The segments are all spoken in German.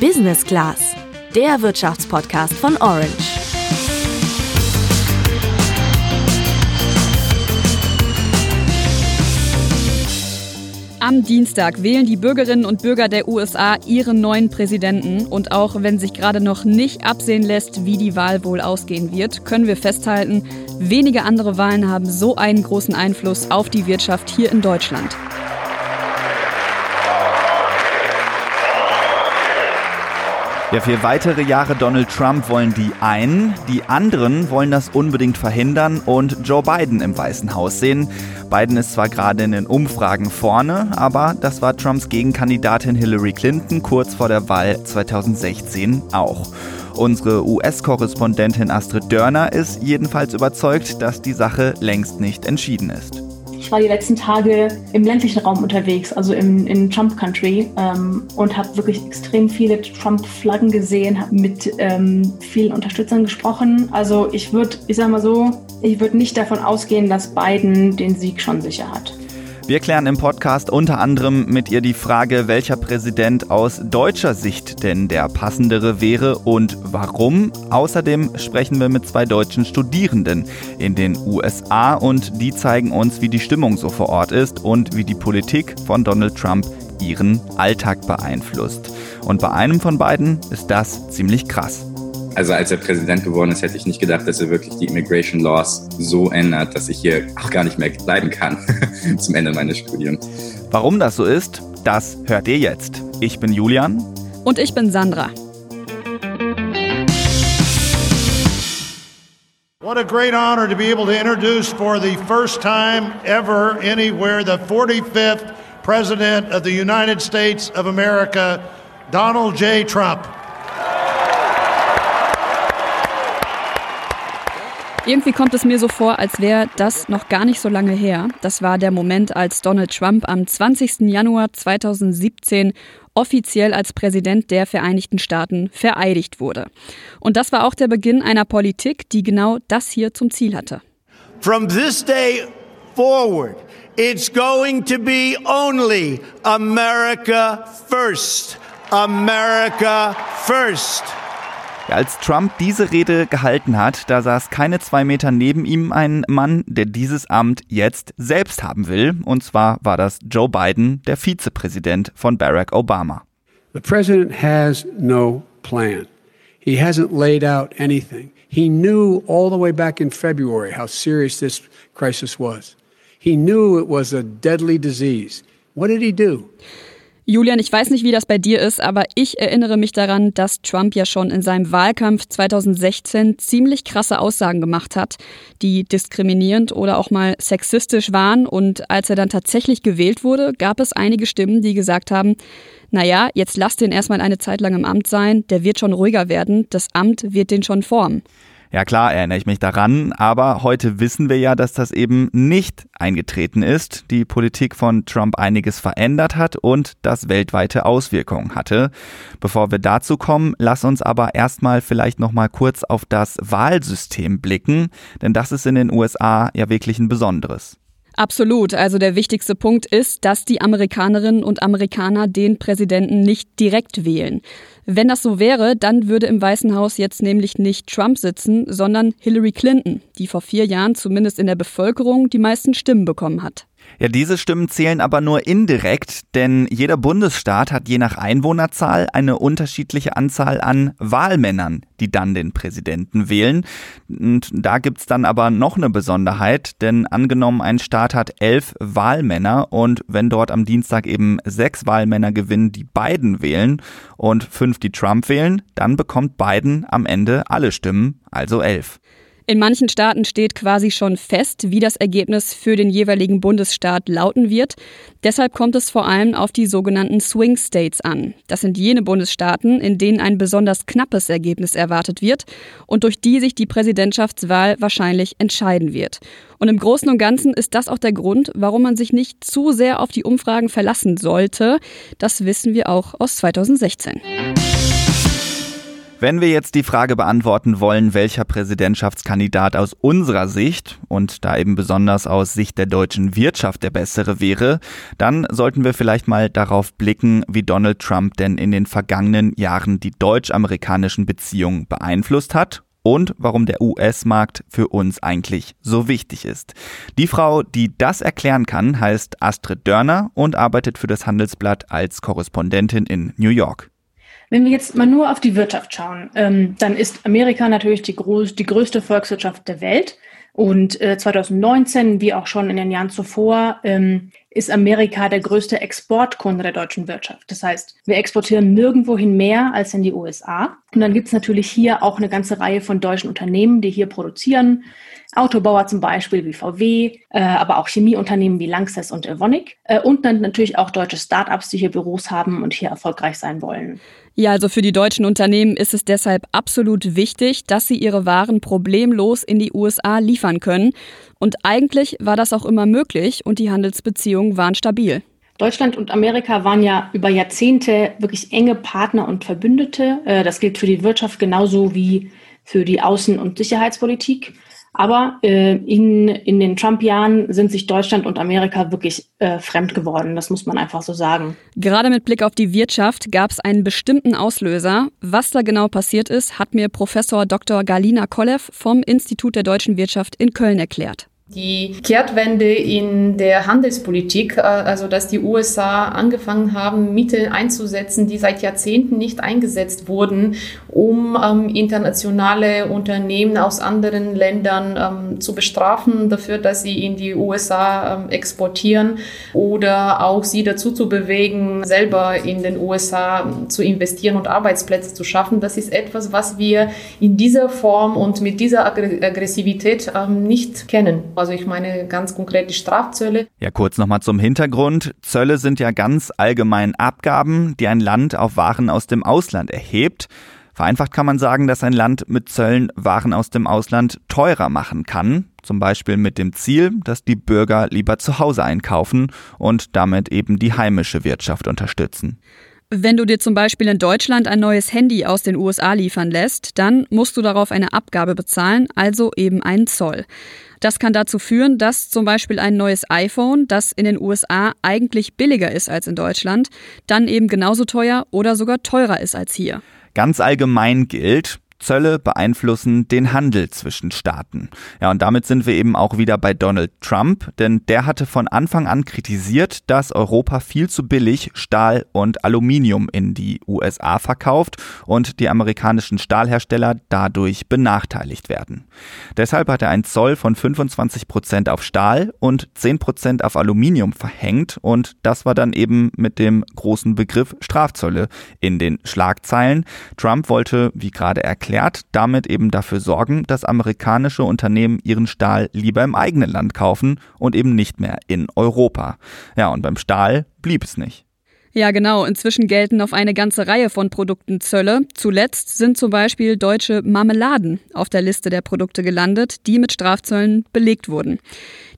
Business Class, der Wirtschaftspodcast von Orange. Am Dienstag wählen die Bürgerinnen und Bürger der USA ihren neuen Präsidenten. Und auch wenn sich gerade noch nicht absehen lässt, wie die Wahl wohl ausgehen wird, können wir festhalten, wenige andere Wahlen haben so einen großen Einfluss auf die Wirtschaft hier in Deutschland. Ja, für weitere Jahre Donald Trump wollen die einen, die anderen wollen das unbedingt verhindern und Joe Biden im Weißen Haus sehen. Biden ist zwar gerade in den Umfragen vorne, aber das war Trumps Gegenkandidatin Hillary Clinton kurz vor der Wahl 2016 auch. Unsere US-Korrespondentin Astrid Dörner ist jedenfalls überzeugt, dass die Sache längst nicht entschieden ist. Ich war die letzten Tage im ländlichen Raum unterwegs, also im, in Trump Country ähm, und habe wirklich extrem viele Trump-Flaggen gesehen, habe mit ähm, vielen Unterstützern gesprochen. Also ich würde, ich sage mal so, ich würde nicht davon ausgehen, dass Biden den Sieg schon sicher hat. Wir klären im Podcast unter anderem mit ihr die Frage, welcher Präsident aus deutscher Sicht denn der passendere wäre und warum. Außerdem sprechen wir mit zwei deutschen Studierenden in den USA und die zeigen uns, wie die Stimmung so vor Ort ist und wie die Politik von Donald Trump ihren Alltag beeinflusst. Und bei einem von beiden ist das ziemlich krass. Also als er Präsident geworden ist, hätte ich nicht gedacht, dass er wirklich die Immigration Laws so ändert, dass ich hier auch gar nicht mehr bleiben kann zum Ende meines Studiums. Warum das so ist, das hört ihr jetzt. Ich bin Julian. Und ich bin Sandra. What a great honor to be able to introduce for the first time ever anywhere the 45th President of the United States of America, Donald J. Trump. Irgendwie kommt es mir so vor, als wäre das noch gar nicht so lange her. Das war der Moment, als Donald Trump am 20. Januar 2017 offiziell als Präsident der Vereinigten Staaten vereidigt wurde. Und das war auch der Beginn einer Politik, die genau das hier zum Ziel hatte. From this day forward, it's going to be only America first. America first. Ja, als Trump diese Rede gehalten hat, da saß keine zwei Meter neben ihm ein Mann, der dieses Amt jetzt selbst haben will. Und zwar war das Joe Biden, der Vizepräsident von Barack Obama. The president has no plan. He hasn't laid out anything. He knew all the way back in February how serious this crisis was. He knew it was a deadly disease. What did he do? Julian, ich weiß nicht, wie das bei dir ist, aber ich erinnere mich daran, dass Trump ja schon in seinem Wahlkampf 2016 ziemlich krasse Aussagen gemacht hat, die diskriminierend oder auch mal sexistisch waren. Und als er dann tatsächlich gewählt wurde, gab es einige Stimmen, die gesagt haben, naja, jetzt lasst den erstmal eine Zeit lang im Amt sein, der wird schon ruhiger werden, das Amt wird den schon formen. Ja klar, erinnere ich mich daran, aber heute wissen wir ja, dass das eben nicht eingetreten ist, die Politik von Trump einiges verändert hat und das weltweite Auswirkungen hatte. Bevor wir dazu kommen, lass uns aber erstmal vielleicht noch mal kurz auf das Wahlsystem blicken, denn das ist in den USA ja wirklich ein besonderes. Absolut. Also der wichtigste Punkt ist, dass die Amerikanerinnen und Amerikaner den Präsidenten nicht direkt wählen. Wenn das so wäre, dann würde im Weißen Haus jetzt nämlich nicht Trump sitzen, sondern Hillary Clinton, die vor vier Jahren zumindest in der Bevölkerung die meisten Stimmen bekommen hat. Ja, diese Stimmen zählen aber nur indirekt, denn jeder Bundesstaat hat je nach Einwohnerzahl eine unterschiedliche Anzahl an Wahlmännern, die dann den Präsidenten wählen. Und da gibt's dann aber noch eine Besonderheit, denn angenommen, ein Staat hat elf Wahlmänner und wenn dort am Dienstag eben sechs Wahlmänner gewinnen, die Biden wählen und fünf, die Trump wählen, dann bekommt Biden am Ende alle Stimmen, also elf. In manchen Staaten steht quasi schon fest, wie das Ergebnis für den jeweiligen Bundesstaat lauten wird. Deshalb kommt es vor allem auf die sogenannten Swing States an. Das sind jene Bundesstaaten, in denen ein besonders knappes Ergebnis erwartet wird und durch die sich die Präsidentschaftswahl wahrscheinlich entscheiden wird. Und im Großen und Ganzen ist das auch der Grund, warum man sich nicht zu sehr auf die Umfragen verlassen sollte. Das wissen wir auch aus 2016. Wenn wir jetzt die Frage beantworten wollen, welcher Präsidentschaftskandidat aus unserer Sicht und da eben besonders aus Sicht der deutschen Wirtschaft der bessere wäre, dann sollten wir vielleicht mal darauf blicken, wie Donald Trump denn in den vergangenen Jahren die deutsch-amerikanischen Beziehungen beeinflusst hat und warum der US-Markt für uns eigentlich so wichtig ist. Die Frau, die das erklären kann, heißt Astrid Dörner und arbeitet für das Handelsblatt als Korrespondentin in New York. Wenn wir jetzt mal nur auf die Wirtschaft schauen, ähm, dann ist Amerika natürlich die, groß, die größte Volkswirtschaft der Welt. Und äh, 2019, wie auch schon in den Jahren zuvor, ähm, ist Amerika der größte Exportkunde der deutschen Wirtschaft. Das heißt, wir exportieren nirgendwohin mehr als in die USA. Und dann gibt es natürlich hier auch eine ganze Reihe von deutschen Unternehmen, die hier produzieren. Autobauer zum Beispiel wie VW, äh, aber auch Chemieunternehmen wie Lanxess und Evonik äh, und dann natürlich auch deutsche Startups, die hier Büros haben und hier erfolgreich sein wollen. Ja, also für die deutschen Unternehmen ist es deshalb absolut wichtig, dass sie ihre Waren problemlos in die USA liefern können. Und eigentlich war das auch immer möglich und die Handelsbeziehungen waren stabil. Deutschland und Amerika waren ja über Jahrzehnte wirklich enge Partner und Verbündete. Äh, das gilt für die Wirtschaft genauso wie für die Außen- und Sicherheitspolitik. Aber äh, in, in den Trump-Jahren sind sich Deutschland und Amerika wirklich äh, fremd geworden. Das muss man einfach so sagen. Gerade mit Blick auf die Wirtschaft gab es einen bestimmten Auslöser. Was da genau passiert ist, hat mir Professor Dr. Galina Kollev vom Institut der deutschen Wirtschaft in Köln erklärt. Die Kehrtwende in der Handelspolitik, äh, also dass die USA angefangen haben, Mittel einzusetzen, die seit Jahrzehnten nicht eingesetzt wurden, um ähm, internationale Unternehmen aus anderen Ländern ähm, zu bestrafen dafür, dass sie in die USA ähm, exportieren oder auch sie dazu zu bewegen, selber in den USA zu investieren und Arbeitsplätze zu schaffen. Das ist etwas, was wir in dieser Form und mit dieser Aggressivität nicht kennen. Also ich meine ganz konkret die Strafzölle. Ja, kurz nochmal zum Hintergrund. Zölle sind ja ganz allgemein Abgaben, die ein Land auf Waren aus dem Ausland erhebt. Vereinfacht kann man sagen, dass ein Land mit Zöllen Waren aus dem Ausland teurer machen kann, zum Beispiel mit dem Ziel, dass die Bürger lieber zu Hause einkaufen und damit eben die heimische Wirtschaft unterstützen. Wenn du dir zum Beispiel in Deutschland ein neues Handy aus den USA liefern lässt, dann musst du darauf eine Abgabe bezahlen, also eben einen Zoll. Das kann dazu führen, dass zum Beispiel ein neues iPhone, das in den USA eigentlich billiger ist als in Deutschland, dann eben genauso teuer oder sogar teurer ist als hier. Ganz allgemein gilt, Zölle beeinflussen den Handel zwischen Staaten. Ja, und damit sind wir eben auch wieder bei Donald Trump, denn der hatte von Anfang an kritisiert, dass Europa viel zu billig Stahl und Aluminium in die USA verkauft und die amerikanischen Stahlhersteller dadurch benachteiligt werden. Deshalb hat er einen Zoll von 25 Prozent auf Stahl und 10 Prozent auf Aluminium verhängt und das war dann eben mit dem großen Begriff Strafzölle in den Schlagzeilen. Trump wollte, wie gerade erklärt, erklärt, damit eben dafür sorgen, dass amerikanische Unternehmen ihren Stahl lieber im eigenen Land kaufen und eben nicht mehr in Europa. Ja, und beim Stahl blieb es nicht. Ja, genau. Inzwischen gelten auf eine ganze Reihe von Produkten Zölle. Zuletzt sind zum Beispiel deutsche Marmeladen auf der Liste der Produkte gelandet, die mit Strafzöllen belegt wurden.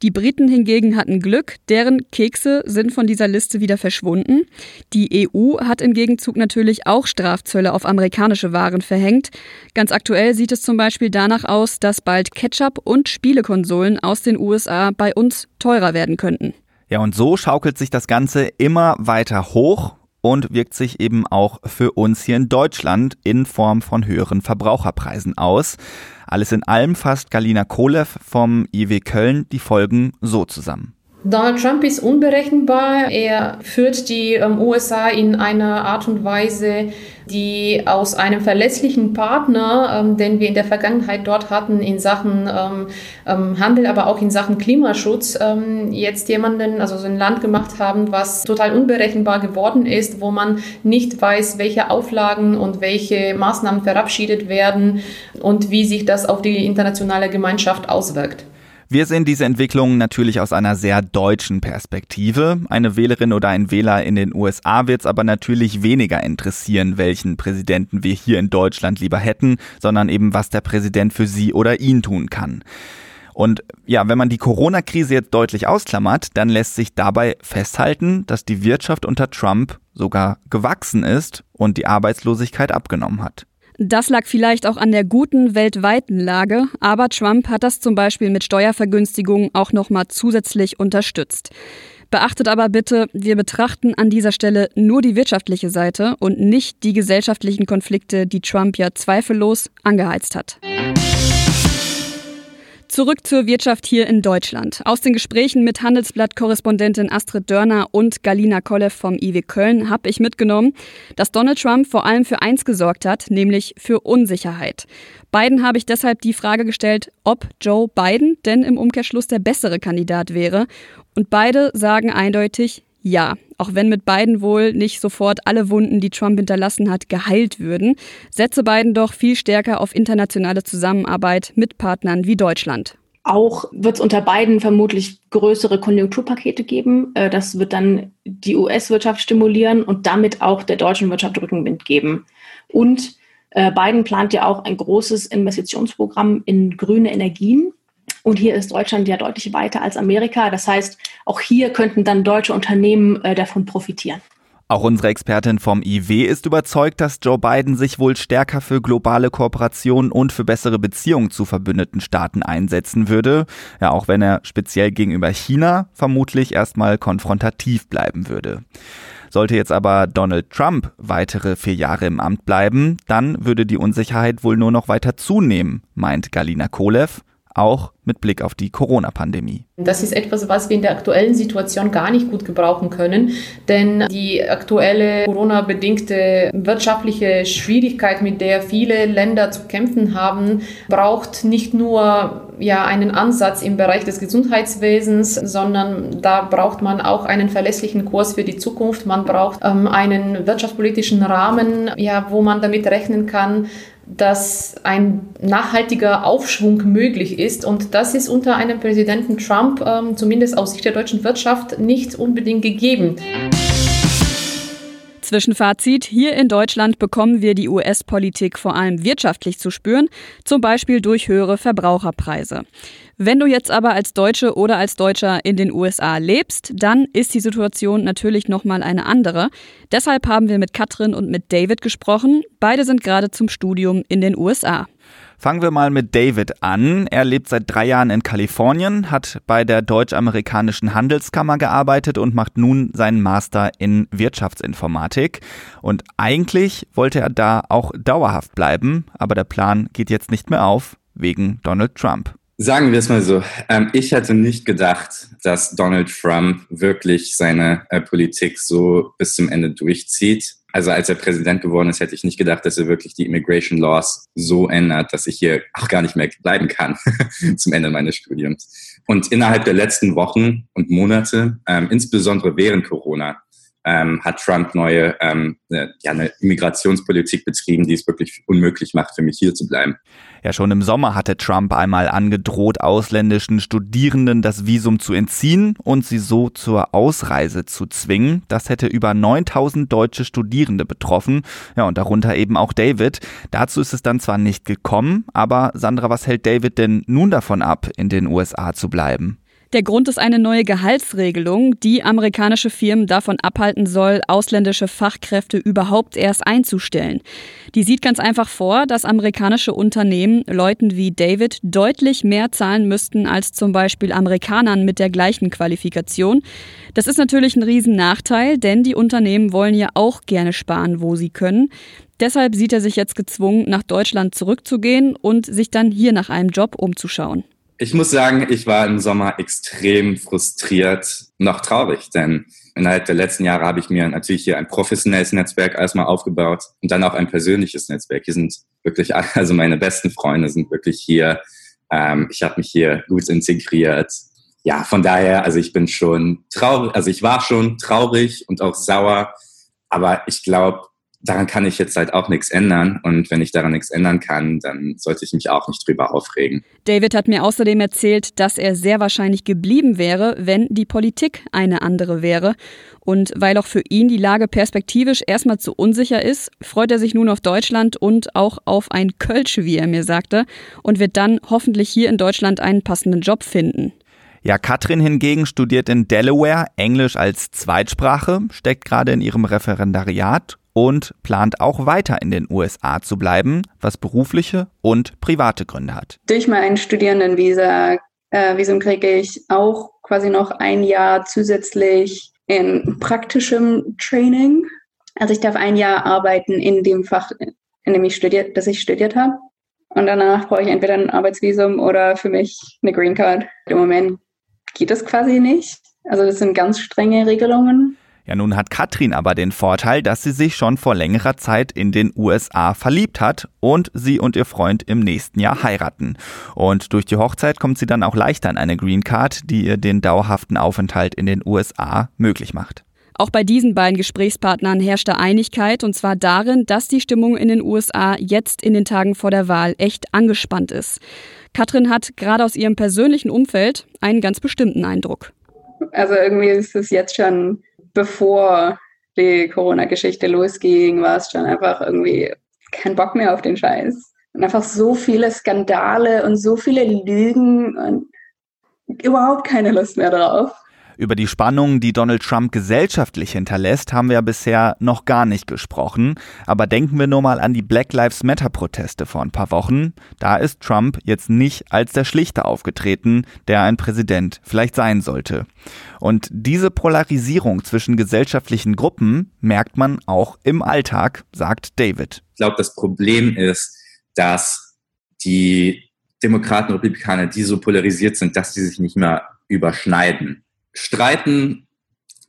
Die Briten hingegen hatten Glück, deren Kekse sind von dieser Liste wieder verschwunden. Die EU hat im Gegenzug natürlich auch Strafzölle auf amerikanische Waren verhängt. Ganz aktuell sieht es zum Beispiel danach aus, dass bald Ketchup und Spielekonsolen aus den USA bei uns teurer werden könnten. Ja, und so schaukelt sich das Ganze immer weiter hoch und wirkt sich eben auch für uns hier in Deutschland in Form von höheren Verbraucherpreisen aus. Alles in allem fasst Galina Kolev vom IW Köln die Folgen so zusammen. Donald Trump ist unberechenbar. Er führt die ähm, USA in einer Art und Weise, die aus einem verlässlichen Partner, ähm, den wir in der Vergangenheit dort hatten in Sachen ähm, ähm Handel, aber auch in Sachen Klimaschutz, ähm, jetzt jemanden, also so ein Land gemacht haben, was total unberechenbar geworden ist, wo man nicht weiß, welche Auflagen und welche Maßnahmen verabschiedet werden und wie sich das auf die internationale Gemeinschaft auswirkt. Wir sehen diese Entwicklung natürlich aus einer sehr deutschen Perspektive. Eine Wählerin oder ein Wähler in den USA wird es aber natürlich weniger interessieren, welchen Präsidenten wir hier in Deutschland lieber hätten, sondern eben, was der Präsident für sie oder ihn tun kann. Und ja, wenn man die Corona-Krise jetzt deutlich ausklammert, dann lässt sich dabei festhalten, dass die Wirtschaft unter Trump sogar gewachsen ist und die Arbeitslosigkeit abgenommen hat. Das lag vielleicht auch an der guten weltweiten Lage, aber Trump hat das zum Beispiel mit Steuervergünstigungen auch nochmal zusätzlich unterstützt. Beachtet aber bitte, wir betrachten an dieser Stelle nur die wirtschaftliche Seite und nicht die gesellschaftlichen Konflikte, die Trump ja zweifellos angeheizt hat. Zurück zur Wirtschaft hier in Deutschland. Aus den Gesprächen mit Handelsblatt-Korrespondentin Astrid Dörner und Galina Kollev vom IW Köln habe ich mitgenommen, dass Donald Trump vor allem für eins gesorgt hat, nämlich für Unsicherheit. Beiden habe ich deshalb die Frage gestellt, ob Joe Biden denn im Umkehrschluss der bessere Kandidat wäre. Und beide sagen eindeutig ja, auch wenn mit Biden wohl nicht sofort alle Wunden, die Trump hinterlassen hat, geheilt würden, setze Biden doch viel stärker auf internationale Zusammenarbeit mit Partnern wie Deutschland. Auch wird es unter Biden vermutlich größere Konjunkturpakete geben. Äh, das wird dann die US-Wirtschaft stimulieren und damit auch der deutschen Wirtschaft Rückenwind geben. Und äh, Biden plant ja auch ein großes Investitionsprogramm in grüne Energien. Und hier ist Deutschland ja deutlich weiter als Amerika. Das heißt, auch hier könnten dann deutsche Unternehmen äh, davon profitieren. Auch unsere Expertin vom IW ist überzeugt, dass Joe Biden sich wohl stärker für globale Kooperationen und für bessere Beziehungen zu verbündeten Staaten einsetzen würde. Ja, auch wenn er speziell gegenüber China vermutlich erstmal konfrontativ bleiben würde. Sollte jetzt aber Donald Trump weitere vier Jahre im Amt bleiben, dann würde die Unsicherheit wohl nur noch weiter zunehmen, meint Galina Kolev auch mit Blick auf die Corona-Pandemie. Das ist etwas, was wir in der aktuellen Situation gar nicht gut gebrauchen können, denn die aktuelle Corona-bedingte wirtschaftliche Schwierigkeit, mit der viele Länder zu kämpfen haben, braucht nicht nur ja einen Ansatz im Bereich des Gesundheitswesens, sondern da braucht man auch einen verlässlichen Kurs für die Zukunft. Man braucht ähm, einen wirtschaftspolitischen Rahmen, ja, wo man damit rechnen kann, dass ein nachhaltiger Aufschwung möglich ist. Und das ist unter einem Präsidenten Trump, ähm, zumindest aus Sicht der deutschen Wirtschaft, nicht unbedingt gegeben. Zwischenfazit, hier in Deutschland bekommen wir die US-Politik vor allem wirtschaftlich zu spüren, zum Beispiel durch höhere Verbraucherpreise. Wenn du jetzt aber als Deutsche oder als Deutscher in den USA lebst, dann ist die Situation natürlich nochmal eine andere. Deshalb haben wir mit Katrin und mit David gesprochen. Beide sind gerade zum Studium in den USA. Fangen wir mal mit David an. Er lebt seit drei Jahren in Kalifornien, hat bei der deutsch-amerikanischen Handelskammer gearbeitet und macht nun seinen Master in Wirtschaftsinformatik. Und eigentlich wollte er da auch dauerhaft bleiben, aber der Plan geht jetzt nicht mehr auf wegen Donald Trump. Sagen wir es mal so. Ähm, ich hätte nicht gedacht, dass Donald Trump wirklich seine äh, Politik so bis zum Ende durchzieht. Also als er Präsident geworden ist, hätte ich nicht gedacht, dass er wirklich die Immigration Laws so ändert, dass ich hier auch gar nicht mehr bleiben kann zum Ende meines Studiums. Und innerhalb der letzten Wochen und Monate, ähm, insbesondere während Corona, ähm, hat Trump neue ähm, eine, ja, eine Immigrationspolitik betrieben, die es wirklich unmöglich macht, für mich hier zu bleiben. Ja, schon im Sommer hatte Trump einmal angedroht, ausländischen Studierenden das Visum zu entziehen und sie so zur Ausreise zu zwingen. Das hätte über 9000 deutsche Studierende betroffen. Ja, und darunter eben auch David. Dazu ist es dann zwar nicht gekommen, aber Sandra, was hält David denn nun davon ab, in den USA zu bleiben? Der Grund ist eine neue Gehaltsregelung, die amerikanische Firmen davon abhalten soll, ausländische Fachkräfte überhaupt erst einzustellen. Die sieht ganz einfach vor, dass amerikanische Unternehmen Leuten wie David deutlich mehr zahlen müssten als zum Beispiel Amerikanern mit der gleichen Qualifikation. Das ist natürlich ein Riesennachteil, denn die Unternehmen wollen ja auch gerne sparen, wo sie können. Deshalb sieht er sich jetzt gezwungen, nach Deutschland zurückzugehen und sich dann hier nach einem Job umzuschauen. Ich muss sagen, ich war im Sommer extrem frustriert, noch traurig, denn innerhalb der letzten Jahre habe ich mir natürlich hier ein professionelles Netzwerk erstmal aufgebaut und dann auch ein persönliches Netzwerk. Hier sind wirklich, also meine besten Freunde sind wirklich hier. Ähm, ich habe mich hier gut integriert. Ja, von daher, also ich bin schon traurig, also ich war schon traurig und auch sauer, aber ich glaube, daran kann ich jetzt halt auch nichts ändern. Und wenn ich daran nichts ändern kann, dann sollte ich mich auch nicht drüber aufregen. David hat mir außerdem erzählt, dass er sehr wahrscheinlich geblieben wäre, wenn die Politik eine andere wäre. Und weil auch für ihn die Lage perspektivisch erstmal zu unsicher ist, freut er sich nun auf Deutschland und auch auf ein Kölsch, wie er mir sagte, und wird dann hoffentlich hier in Deutschland einen passenden Job finden. Ja, Katrin hingegen studiert in Delaware Englisch als Zweitsprache, steckt gerade in ihrem Referendariat und plant auch weiter in den USA zu bleiben, was berufliche und private Gründe hat. Durch mein Studierendenvisa äh, kriege ich auch quasi noch ein Jahr zusätzlich in praktischem Training. Also ich darf ein Jahr arbeiten in dem Fach, in dem ich studiert, das ich studiert habe. Und danach brauche ich entweder ein Arbeitsvisum oder für mich eine Green Card. Im Moment geht das quasi nicht. Also das sind ganz strenge Regelungen. Ja, nun hat Katrin aber den Vorteil, dass sie sich schon vor längerer Zeit in den USA verliebt hat und sie und ihr Freund im nächsten Jahr heiraten. Und durch die Hochzeit kommt sie dann auch leichter an eine Green Card, die ihr den dauerhaften Aufenthalt in den USA möglich macht. Auch bei diesen beiden Gesprächspartnern herrschte Einigkeit, und zwar darin, dass die Stimmung in den USA jetzt in den Tagen vor der Wahl echt angespannt ist. Katrin hat gerade aus ihrem persönlichen Umfeld einen ganz bestimmten Eindruck. Also irgendwie ist es jetzt schon bevor die Corona-Geschichte losging, war es schon einfach irgendwie kein Bock mehr auf den Scheiß. Und einfach so viele Skandale und so viele Lügen und überhaupt keine Lust mehr drauf. Über die Spannungen, die Donald Trump gesellschaftlich hinterlässt, haben wir bisher noch gar nicht gesprochen. Aber denken wir nur mal an die Black Lives Matter Proteste vor ein paar Wochen. Da ist Trump jetzt nicht als der Schlichter aufgetreten, der ein Präsident vielleicht sein sollte. Und diese Polarisierung zwischen gesellschaftlichen Gruppen merkt man auch im Alltag, sagt David. Ich glaube, das Problem ist, dass die Demokraten und Republikaner, die so polarisiert sind, dass sie sich nicht mehr überschneiden. Streiten,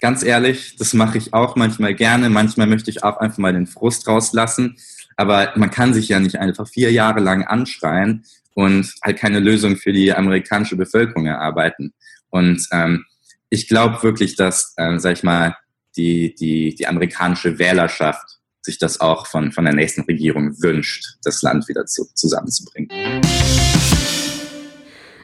ganz ehrlich, das mache ich auch manchmal gerne. Manchmal möchte ich auch einfach mal den Frust rauslassen. Aber man kann sich ja nicht einfach vier Jahre lang anschreien und halt keine Lösung für die amerikanische Bevölkerung erarbeiten. Und ähm, ich glaube wirklich, dass, äh, sag ich mal, die, die, die amerikanische Wählerschaft sich das auch von, von der nächsten Regierung wünscht, das Land wieder zu, zusammenzubringen.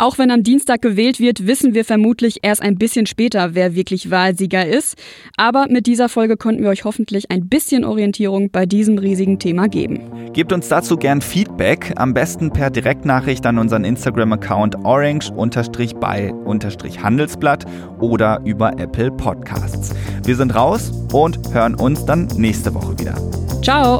Auch wenn am Dienstag gewählt wird, wissen wir vermutlich erst ein bisschen später, wer wirklich Wahlsieger ist. Aber mit dieser Folge konnten wir euch hoffentlich ein bisschen Orientierung bei diesem riesigen Thema geben. Gebt uns dazu gern Feedback, am besten per Direktnachricht an unseren Instagram-Account orange-by-handelsblatt oder über Apple Podcasts. Wir sind raus und hören uns dann nächste Woche wieder. Ciao!